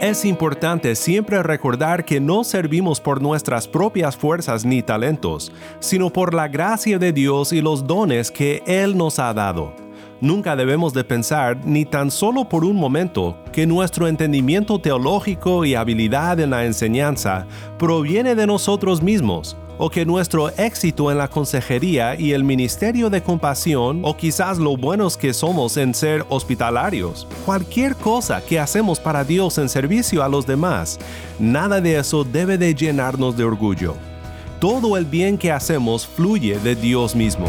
Es importante siempre recordar que no servimos por nuestras propias fuerzas ni talentos, sino por la gracia de Dios y los dones que Él nos ha dado. Nunca debemos de pensar, ni tan solo por un momento, que nuestro entendimiento teológico y habilidad en la enseñanza proviene de nosotros mismos, o que nuestro éxito en la consejería y el ministerio de compasión, o quizás lo buenos que somos en ser hospitalarios, cualquier cosa que hacemos para Dios en servicio a los demás, nada de eso debe de llenarnos de orgullo. Todo el bien que hacemos fluye de Dios mismo.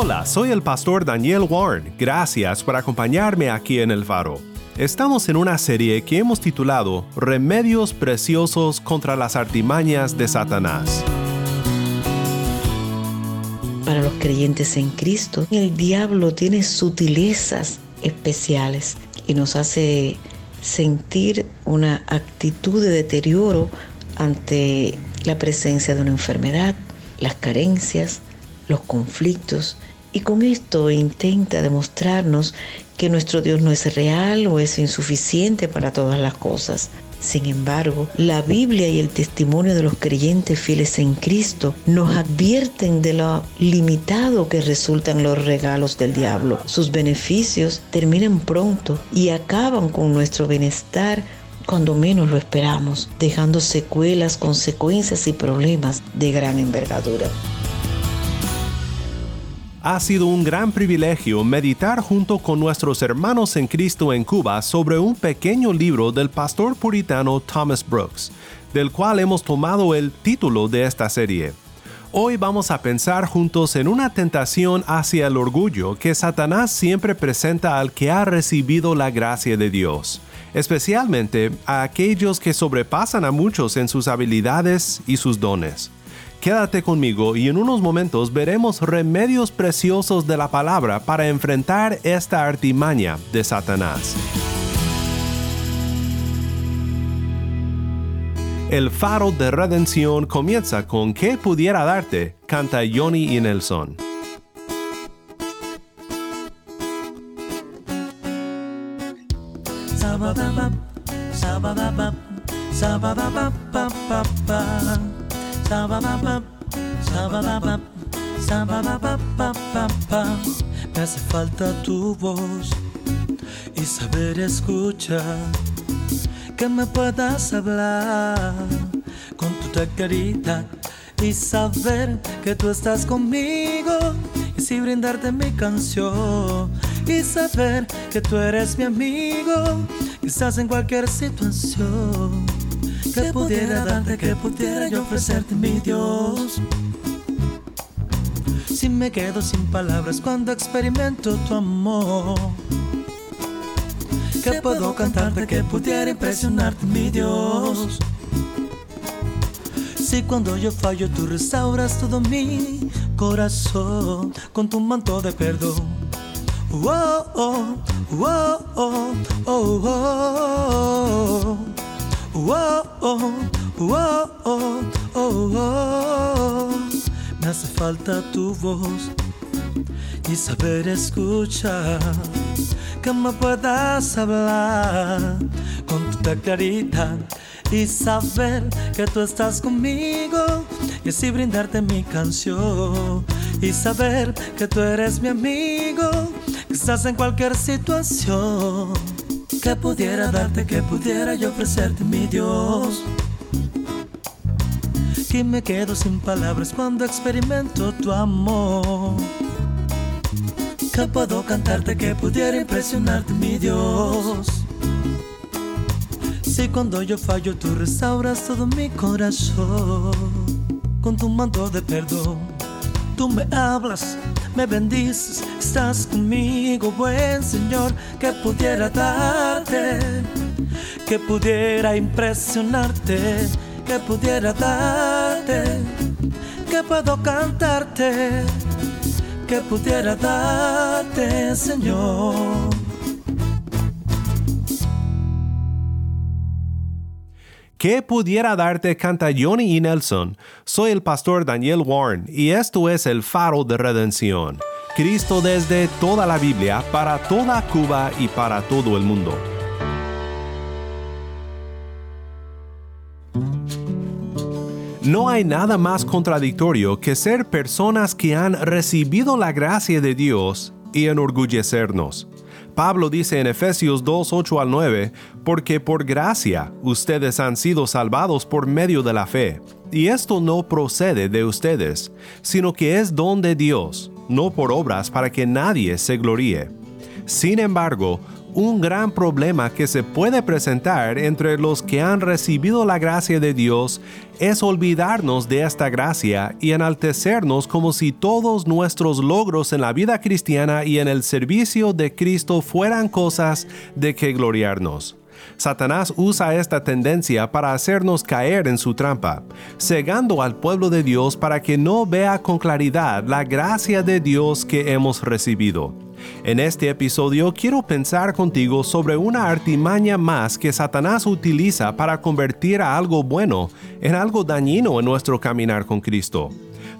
Hola, soy el pastor Daniel Warren. Gracias por acompañarme aquí en El Faro. Estamos en una serie que hemos titulado Remedios Preciosos contra las artimañas de Satanás. Para los creyentes en Cristo, el diablo tiene sutilezas especiales y nos hace sentir una actitud de deterioro ante la presencia de una enfermedad, las carencias, los conflictos y con esto intenta demostrarnos que nuestro Dios no es real o es insuficiente para todas las cosas. Sin embargo, la Biblia y el testimonio de los creyentes fieles en Cristo nos advierten de lo limitado que resultan los regalos del diablo. Sus beneficios terminan pronto y acaban con nuestro bienestar cuando menos lo esperamos, dejando secuelas, consecuencias y problemas de gran envergadura. Ha sido un gran privilegio meditar junto con nuestros hermanos en Cristo en Cuba sobre un pequeño libro del pastor puritano Thomas Brooks, del cual hemos tomado el título de esta serie. Hoy vamos a pensar juntos en una tentación hacia el orgullo que Satanás siempre presenta al que ha recibido la gracia de Dios, especialmente a aquellos que sobrepasan a muchos en sus habilidades y sus dones. Quédate conmigo y en unos momentos veremos remedios preciosos de la palabra para enfrentar esta artimaña de Satanás. El faro de redención comienza con ¿Qué pudiera darte? canta Johnny y Nelson. Me hace falta tu voz y saber escuchar que me puedas hablar con tu carita y saber que tú estás conmigo. Y si brindarte mi canción y saber que tú eres mi amigo quizás en cualquier situación que pudiera darte, que pudiera yo ofrecerte mi Dios. Si me quedo sin palabras cuando experimento tu amor, que puedo cantarte, que pudiera impresionarte mi Dios. Si cuando yo fallo tú restauras todo mi corazón con tu manto de perdón. Oh, oh, oh, oh, oh, oh. Me hace falta tu voz y saber escuchar. Que me puedas hablar con tu claridad y saber que tú estás conmigo. Y así brindarte mi canción y saber que tú eres mi amigo. Que estás en cualquier situación que pudiera darte, que pudiera yo ofrecerte mi Dios. Que me quedo sin palabras cuando experimento tu amor. que puedo cantarte que pudiera impresionarte, mi Dios. Si cuando yo fallo tú restauras todo mi corazón con tu manto de perdón. Tú me hablas, me bendices, estás conmigo, buen Señor, que pudiera darte, que pudiera impresionarte, que pudiera darte, que puedo cantarte que pudiera darte, Señor. ¿Qué pudiera darte canta Johnny y Nelson? Soy el pastor Daniel Warren y esto es el faro de redención. Cristo desde toda la Biblia, para toda Cuba y para todo el mundo. No hay nada más contradictorio que ser personas que han recibido la gracia de Dios y enorgullecernos. Pablo dice en Efesios 2, 8 al 9, porque por gracia ustedes han sido salvados por medio de la fe. Y esto no procede de ustedes, sino que es don de Dios, no por obras para que nadie se gloríe. Sin embargo, un gran problema que se puede presentar entre los que han recibido la gracia de Dios es olvidarnos de esta gracia y enaltecernos como si todos nuestros logros en la vida cristiana y en el servicio de Cristo fueran cosas de que gloriarnos. Satanás usa esta tendencia para hacernos caer en su trampa, cegando al pueblo de Dios para que no vea con claridad la gracia de Dios que hemos recibido. En este episodio quiero pensar contigo sobre una artimaña más que Satanás utiliza para convertir a algo bueno en algo dañino en nuestro caminar con Cristo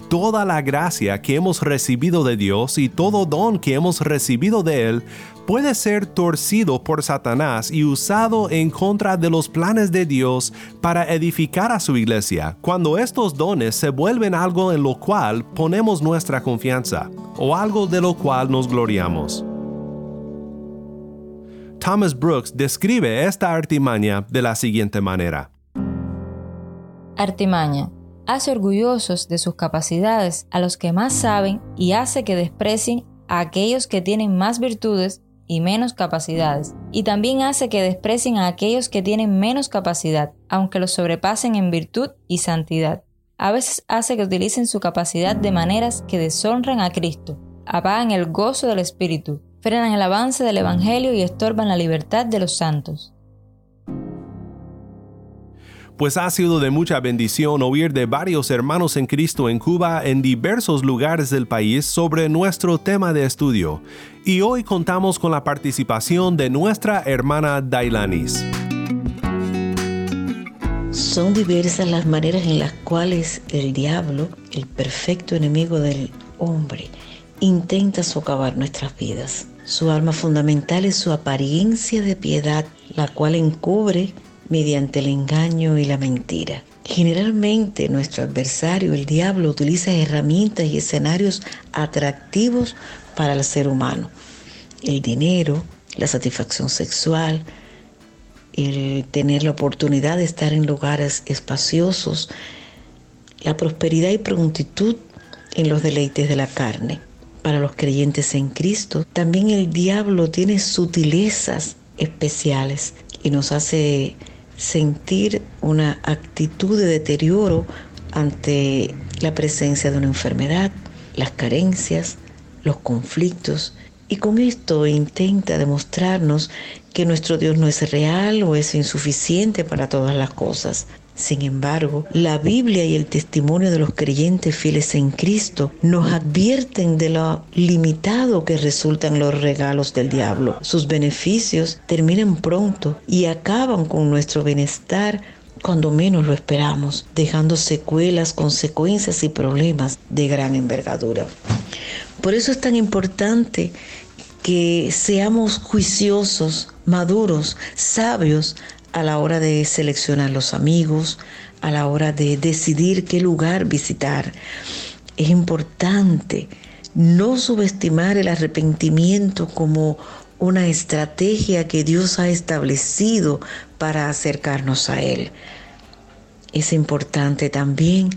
toda la gracia que hemos recibido de Dios y todo don que hemos recibido de Él puede ser torcido por Satanás y usado en contra de los planes de Dios para edificar a su iglesia, cuando estos dones se vuelven algo en lo cual ponemos nuestra confianza o algo de lo cual nos gloriamos. Thomas Brooks describe esta artimaña de la siguiente manera. Artimaña hace orgullosos de sus capacidades a los que más saben y hace que desprecien a aquellos que tienen más virtudes y menos capacidades, y también hace que desprecien a aquellos que tienen menos capacidad, aunque los sobrepasen en virtud y santidad. A veces hace que utilicen su capacidad de maneras que deshonran a Cristo, apagan el gozo del Espíritu, frenan el avance del Evangelio y estorban la libertad de los santos pues ha sido de mucha bendición oír de varios hermanos en Cristo en Cuba en diversos lugares del país sobre nuestro tema de estudio. Y hoy contamos con la participación de nuestra hermana Dailanis. Son diversas las maneras en las cuales el diablo, el perfecto enemigo del hombre, intenta socavar nuestras vidas. Su arma fundamental es su apariencia de piedad, la cual encubre mediante el engaño y la mentira. Generalmente nuestro adversario, el diablo, utiliza herramientas y escenarios atractivos para el ser humano. El dinero, la satisfacción sexual, el tener la oportunidad de estar en lugares espaciosos, la prosperidad y prontitud en los deleites de la carne. Para los creyentes en Cristo, también el diablo tiene sutilezas especiales y nos hace sentir una actitud de deterioro ante la presencia de una enfermedad, las carencias, los conflictos, y con esto intenta demostrarnos que nuestro Dios no es real o es insuficiente para todas las cosas, sin embargo, la Biblia y el testimonio de los creyentes fieles en Cristo nos advierten de lo limitado que resultan los regalos del diablo. Sus beneficios terminan pronto y acaban con nuestro bienestar cuando menos lo esperamos, dejando secuelas, consecuencias y problemas de gran envergadura. Por eso es tan importante que seamos juiciosos, maduros, sabios a la hora de seleccionar los amigos, a la hora de decidir qué lugar visitar. Es importante no subestimar el arrepentimiento como una estrategia que Dios ha establecido para acercarnos a Él. Es importante también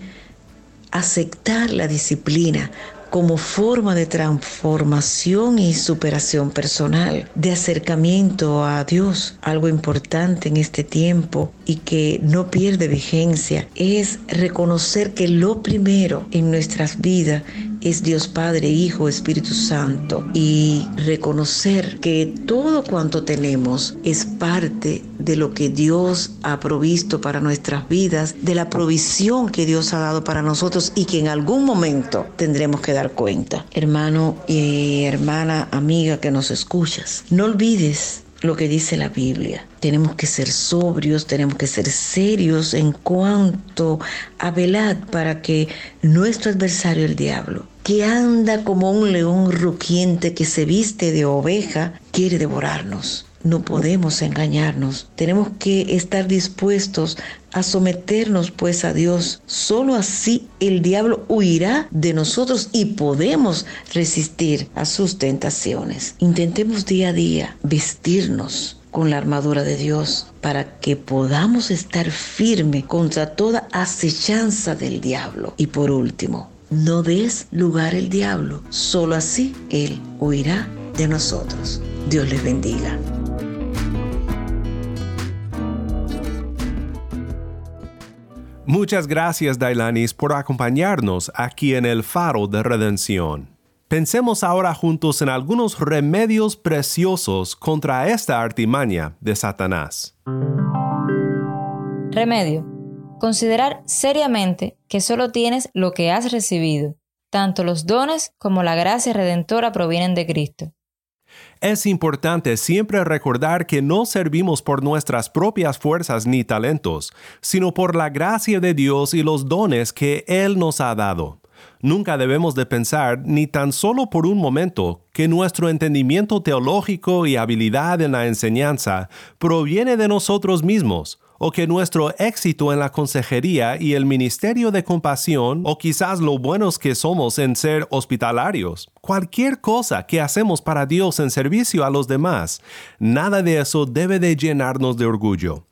aceptar la disciplina como forma de transformación y superación personal, de acercamiento a Dios. Algo importante en este tiempo y que no pierde vigencia es reconocer que lo primero en nuestras vidas es Dios Padre, Hijo, Espíritu Santo y reconocer que todo cuanto tenemos es parte de lo que Dios ha provisto para nuestras vidas, de la provisión que Dios ha dado para nosotros y que en algún momento tendremos que dar cuenta. Hermano y hermana, amiga que nos escuchas, no olvides lo que dice la Biblia. Tenemos que ser sobrios, tenemos que ser serios en cuanto a velar para que nuestro adversario, el diablo, que anda como un león rugiente que se viste de oveja, quiere devorarnos. No podemos engañarnos. Tenemos que estar dispuestos a someternos pues a Dios. Solo así el diablo huirá de nosotros y podemos resistir a sus tentaciones. Intentemos día a día vestirnos con la armadura de Dios para que podamos estar firme contra toda acechanza del diablo. Y por último, no des lugar al diablo. Solo así él huirá de nosotros. Dios les bendiga. Muchas gracias, Dailanis, por acompañarnos aquí en el Faro de Redención. Pensemos ahora juntos en algunos remedios preciosos contra esta artimaña de Satanás. Remedio. Considerar seriamente que solo tienes lo que has recibido. Tanto los dones como la gracia redentora provienen de Cristo. Es importante siempre recordar que no servimos por nuestras propias fuerzas ni talentos, sino por la gracia de Dios y los dones que Él nos ha dado. Nunca debemos de pensar, ni tan solo por un momento, que nuestro entendimiento teológico y habilidad en la enseñanza proviene de nosotros mismos, o que nuestro éxito en la consejería y el ministerio de compasión, o quizás lo buenos que somos en ser hospitalarios, cualquier cosa que hacemos para Dios en servicio a los demás, nada de eso debe de llenarnos de orgullo.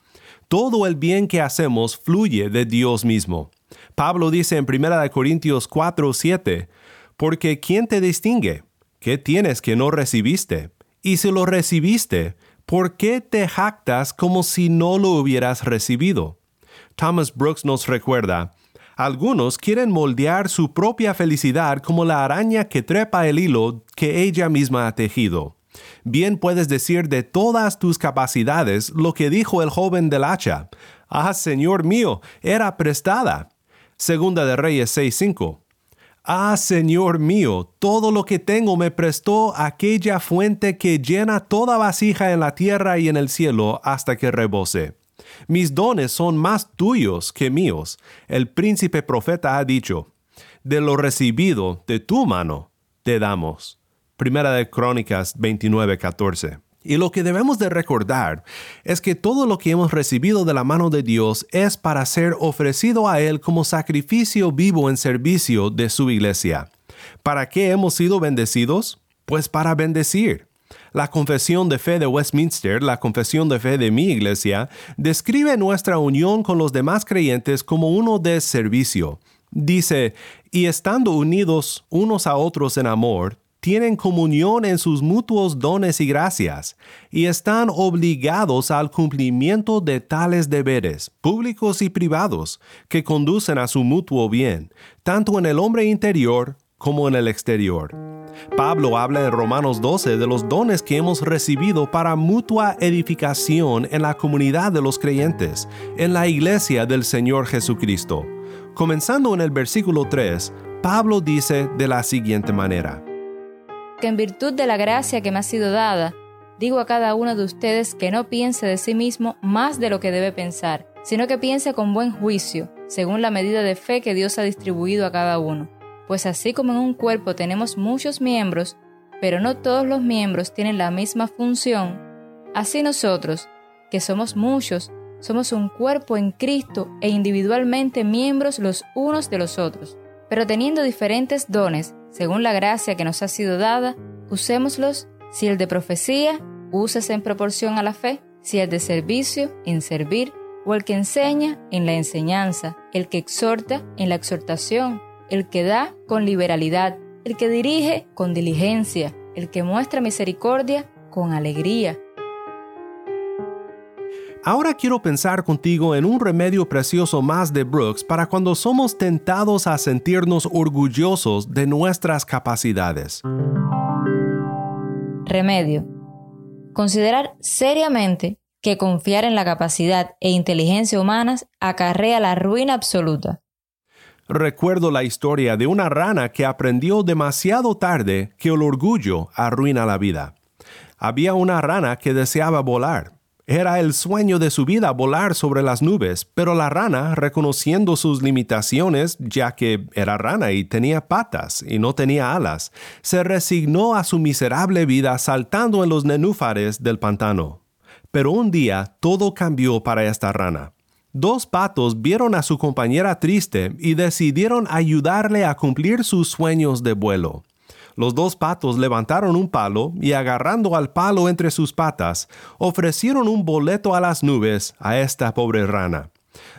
Todo el bien que hacemos fluye de Dios mismo. Pablo dice en 1 Corintios 4, 7, porque ¿quién te distingue? ¿Qué tienes que no recibiste? Y si lo recibiste, ¿por qué te jactas como si no lo hubieras recibido? Thomas Brooks nos recuerda, algunos quieren moldear su propia felicidad como la araña que trepa el hilo que ella misma ha tejido. Bien puedes decir de todas tus capacidades lo que dijo el joven del hacha. Ah, Señor mío, era prestada. Segunda de Reyes 6.5. Ah, Señor mío, todo lo que tengo me prestó aquella fuente que llena toda vasija en la tierra y en el cielo hasta que rebose. Mis dones son más tuyos que míos. El príncipe profeta ha dicho, de lo recibido de tu mano te damos. Primera de Crónicas 29.14. Y lo que debemos de recordar es que todo lo que hemos recibido de la mano de Dios es para ser ofrecido a Él como sacrificio vivo en servicio de su iglesia. ¿Para qué hemos sido bendecidos? Pues para bendecir. La confesión de fe de Westminster, la confesión de fe de mi iglesia, describe nuestra unión con los demás creyentes como uno de servicio. Dice, y estando unidos unos a otros en amor, tienen comunión en sus mutuos dones y gracias, y están obligados al cumplimiento de tales deberes, públicos y privados, que conducen a su mutuo bien, tanto en el hombre interior como en el exterior. Pablo habla en Romanos 12 de los dones que hemos recibido para mutua edificación en la comunidad de los creyentes, en la iglesia del Señor Jesucristo. Comenzando en el versículo 3, Pablo dice de la siguiente manera, que en virtud de la gracia que me ha sido dada, digo a cada uno de ustedes que no piense de sí mismo más de lo que debe pensar, sino que piense con buen juicio, según la medida de fe que Dios ha distribuido a cada uno. Pues así como en un cuerpo tenemos muchos miembros, pero no todos los miembros tienen la misma función, así nosotros, que somos muchos, somos un cuerpo en Cristo e individualmente miembros los unos de los otros, pero teniendo diferentes dones, según la gracia que nos ha sido dada, usémoslos. Si el de profecía, úsese en proporción a la fe. Si el de servicio, en servir. O el que enseña, en la enseñanza. El que exhorta, en la exhortación. El que da, con liberalidad. el que dirige con diligencia, el que muestra misericordia con alegría. Ahora quiero pensar contigo en un remedio precioso más de Brooks para cuando somos tentados a sentirnos orgullosos de nuestras capacidades. Remedio. Considerar seriamente que confiar en la capacidad e inteligencia humanas acarrea la ruina absoluta. Recuerdo la historia de una rana que aprendió demasiado tarde que el orgullo arruina la vida. Había una rana que deseaba volar. Era el sueño de su vida volar sobre las nubes, pero la rana, reconociendo sus limitaciones, ya que era rana y tenía patas y no tenía alas, se resignó a su miserable vida saltando en los nenúfares del pantano. Pero un día todo cambió para esta rana. Dos patos vieron a su compañera triste y decidieron ayudarle a cumplir sus sueños de vuelo. Los dos patos levantaron un palo y agarrando al palo entre sus patas, ofrecieron un boleto a las nubes a esta pobre rana.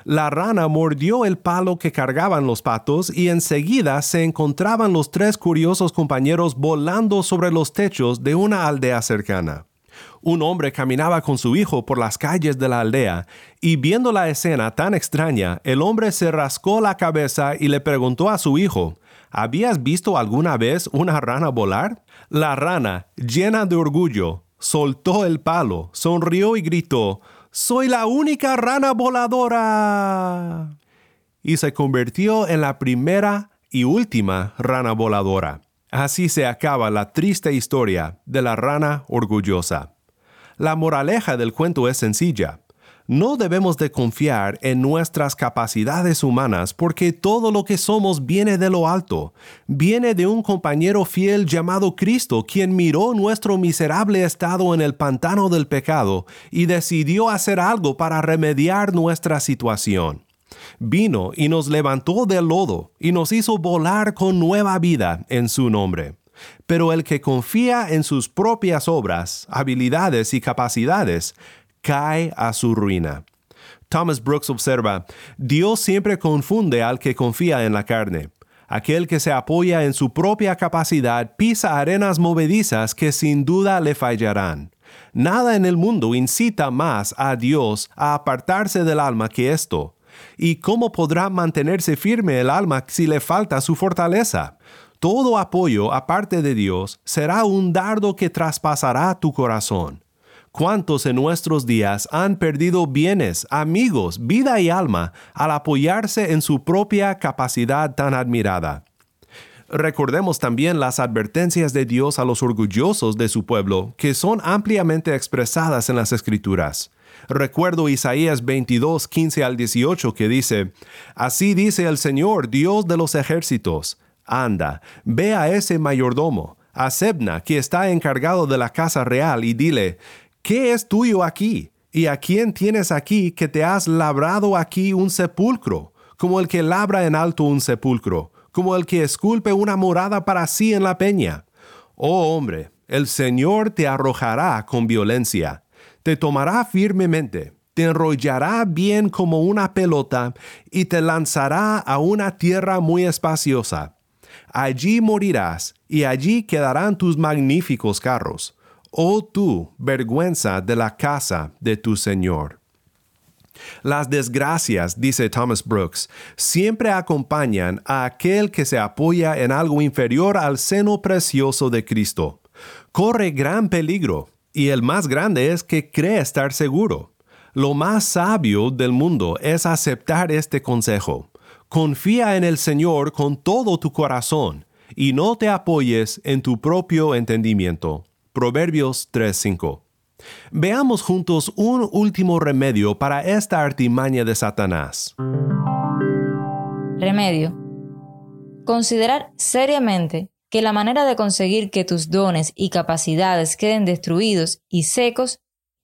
La rana mordió el palo que cargaban los patos y enseguida se encontraban los tres curiosos compañeros volando sobre los techos de una aldea cercana. Un hombre caminaba con su hijo por las calles de la aldea, y viendo la escena tan extraña, el hombre se rascó la cabeza y le preguntó a su hijo, ¿Habías visto alguna vez una rana volar? La rana, llena de orgullo, soltó el palo, sonrió y gritó, ¡Soy la única rana voladora! Y se convirtió en la primera y última rana voladora. Así se acaba la triste historia de la rana orgullosa. La moraleja del cuento es sencilla. No debemos de confiar en nuestras capacidades humanas porque todo lo que somos viene de lo alto, viene de un compañero fiel llamado Cristo, quien miró nuestro miserable estado en el pantano del pecado y decidió hacer algo para remediar nuestra situación. Vino y nos levantó del lodo y nos hizo volar con nueva vida en su nombre. Pero el que confía en sus propias obras, habilidades y capacidades, cae a su ruina. Thomas Brooks observa, Dios siempre confunde al que confía en la carne. Aquel que se apoya en su propia capacidad pisa arenas movedizas que sin duda le fallarán. Nada en el mundo incita más a Dios a apartarse del alma que esto. ¿Y cómo podrá mantenerse firme el alma si le falta su fortaleza? Todo apoyo aparte de Dios será un dardo que traspasará tu corazón. ¿Cuántos en nuestros días han perdido bienes, amigos, vida y alma al apoyarse en su propia capacidad tan admirada? Recordemos también las advertencias de Dios a los orgullosos de su pueblo, que son ampliamente expresadas en las Escrituras. Recuerdo Isaías 22, 15 al 18 que dice, Así dice el Señor, Dios de los ejércitos, anda, ve a ese mayordomo, a Sebna, que está encargado de la casa real, y dile, ¿qué es tuyo aquí? ¿Y a quién tienes aquí que te has labrado aquí un sepulcro, como el que labra en alto un sepulcro, como el que esculpe una morada para sí en la peña? Oh hombre, el Señor te arrojará con violencia, te tomará firmemente, te enrollará bien como una pelota y te lanzará a una tierra muy espaciosa. Allí morirás y allí quedarán tus magníficos carros oh tú, vergüenza de la casa de tu Señor. Las desgracias, dice Thomas Brooks, siempre acompañan a aquel que se apoya en algo inferior al seno precioso de Cristo. Corre gran peligro, y el más grande es que cree estar seguro. Lo más sabio del mundo es aceptar este consejo. Confía en el Señor con todo tu corazón, y no te apoyes en tu propio entendimiento. Proverbios 3:5. Veamos juntos un último remedio para esta artimaña de Satanás. Remedio. Considerar seriamente que la manera de conseguir que tus dones y capacidades queden destruidos y secos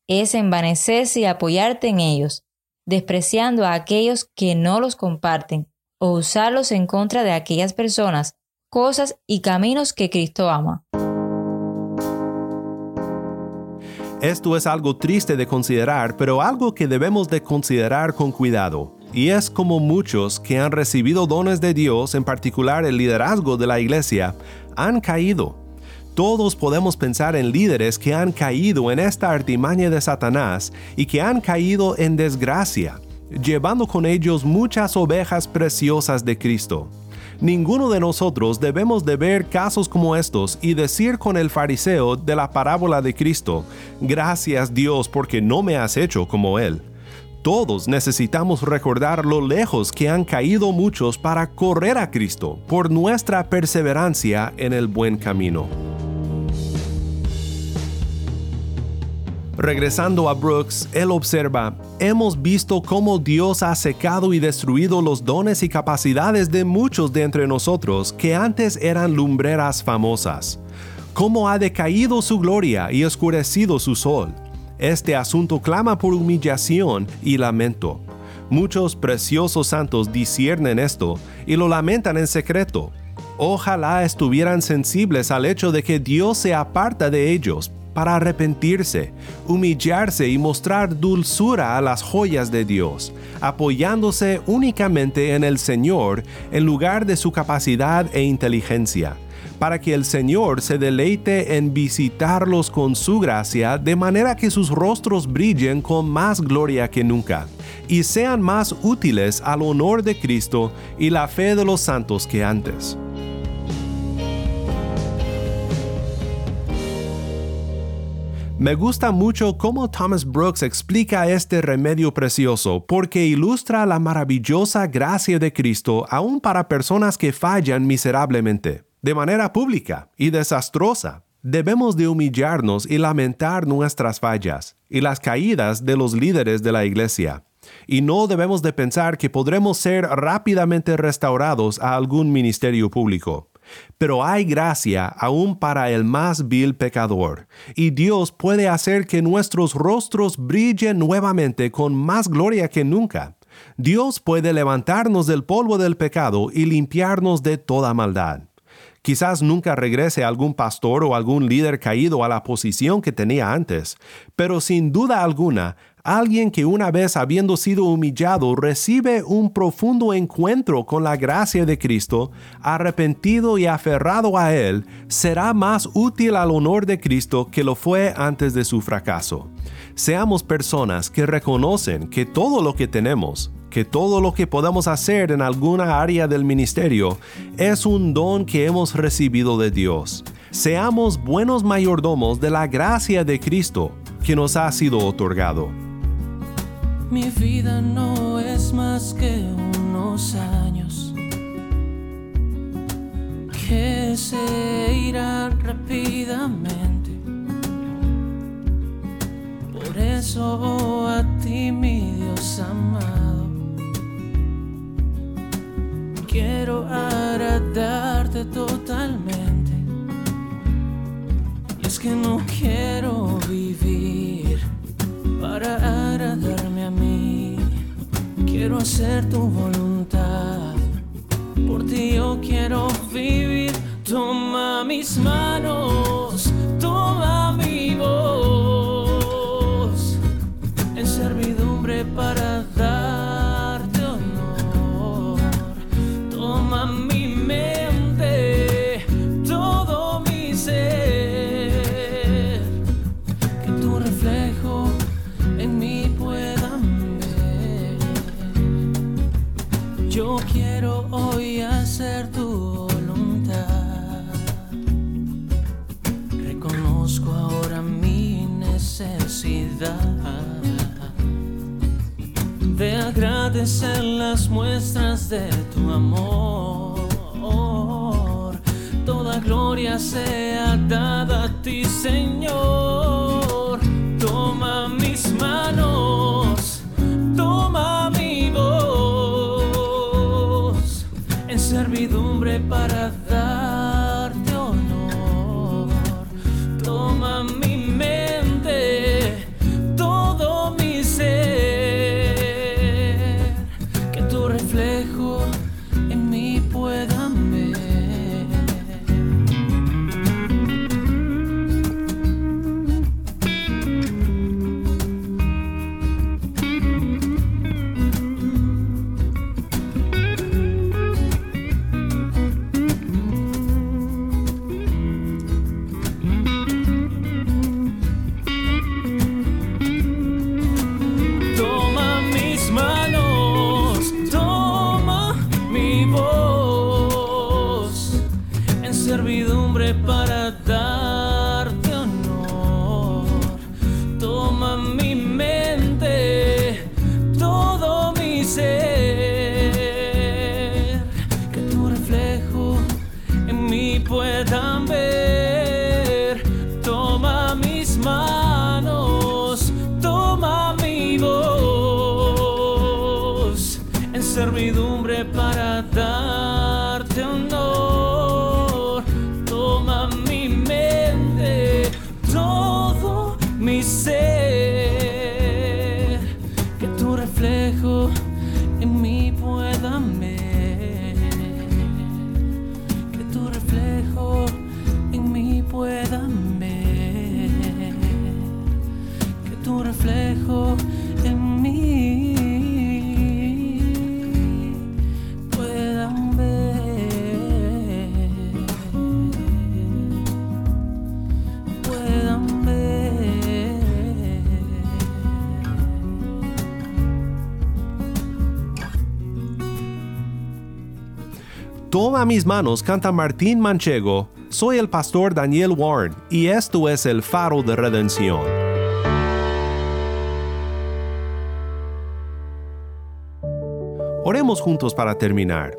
es envanecerse y apoyarte en ellos, despreciando a aquellos que no los comparten o usarlos en contra de aquellas personas, cosas y caminos que Cristo ama. Esto es algo triste de considerar, pero algo que debemos de considerar con cuidado. Y es como muchos que han recibido dones de Dios, en particular el liderazgo de la iglesia, han caído. Todos podemos pensar en líderes que han caído en esta artimaña de Satanás y que han caído en desgracia, llevando con ellos muchas ovejas preciosas de Cristo. Ninguno de nosotros debemos de ver casos como estos y decir con el fariseo de la parábola de Cristo, gracias Dios porque no me has hecho como él. Todos necesitamos recordar lo lejos que han caído muchos para correr a Cristo por nuestra perseverancia en el buen camino. Regresando a Brooks, él observa, hemos visto cómo Dios ha secado y destruido los dones y capacidades de muchos de entre nosotros que antes eran lumbreras famosas. Cómo ha decaído su gloria y oscurecido su sol. Este asunto clama por humillación y lamento. Muchos preciosos santos disciernen esto y lo lamentan en secreto. Ojalá estuvieran sensibles al hecho de que Dios se aparta de ellos para arrepentirse, humillarse y mostrar dulzura a las joyas de Dios, apoyándose únicamente en el Señor en lugar de su capacidad e inteligencia, para que el Señor se deleite en visitarlos con su gracia de manera que sus rostros brillen con más gloria que nunca, y sean más útiles al honor de Cristo y la fe de los santos que antes. Me gusta mucho cómo Thomas Brooks explica este remedio precioso porque ilustra la maravillosa gracia de Cristo aún para personas que fallan miserablemente, de manera pública y desastrosa. Debemos de humillarnos y lamentar nuestras fallas y las caídas de los líderes de la iglesia. Y no debemos de pensar que podremos ser rápidamente restaurados a algún ministerio público. Pero hay gracia aún para el más vil pecador, y Dios puede hacer que nuestros rostros brillen nuevamente con más gloria que nunca. Dios puede levantarnos del polvo del pecado y limpiarnos de toda maldad. Quizás nunca regrese algún pastor o algún líder caído a la posición que tenía antes, pero sin duda alguna alguien que una vez habiendo sido humillado recibe un profundo encuentro con la gracia de Cristo, arrepentido y aferrado a Él, será más útil al honor de Cristo que lo fue antes de su fracaso. Seamos personas que reconocen que todo lo que tenemos, que todo lo que podamos hacer en alguna área del ministerio es un don que hemos recibido de Dios. Seamos buenos mayordomos de la gracia de Cristo que nos ha sido otorgado. Mi vida no es más que unos años que se irán rápidamente. Por eso a ti, mi Dios amado, quiero agradarte totalmente. Y es que no quiero vivir para agradarme a mí. Quiero hacer tu voluntad. Por ti yo quiero vivir. Toma mis manos, toma agradecer las muestras de tu amor. Toda gloria sea dada a ti, Señor. Toma mis manos canta Martín Manchego. Soy el pastor Daniel Warren y esto es el faro de redención. Oremos juntos para terminar.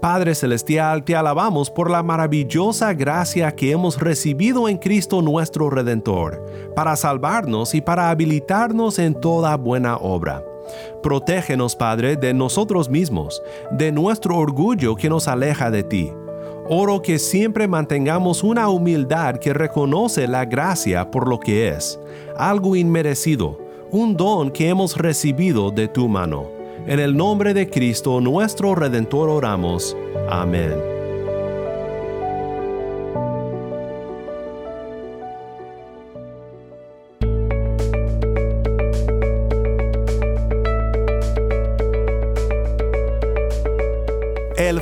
Padre Celestial, te alabamos por la maravillosa gracia que hemos recibido en Cristo nuestro Redentor, para salvarnos y para habilitarnos en toda buena obra. Protégenos, Padre, de nosotros mismos, de nuestro orgullo que nos aleja de ti. Oro que siempre mantengamos una humildad que reconoce la gracia por lo que es, algo inmerecido, un don que hemos recibido de tu mano. En el nombre de Cristo nuestro Redentor oramos. Amén.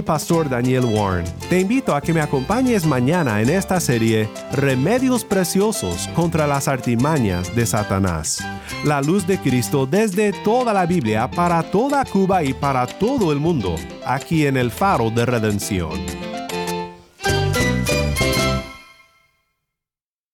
el pastor Daniel Warren. Te invito a que me acompañes mañana en esta serie Remedios Preciosos contra las artimañas de Satanás. La luz de Cristo desde toda la Biblia para toda Cuba y para todo el mundo, aquí en el faro de redención.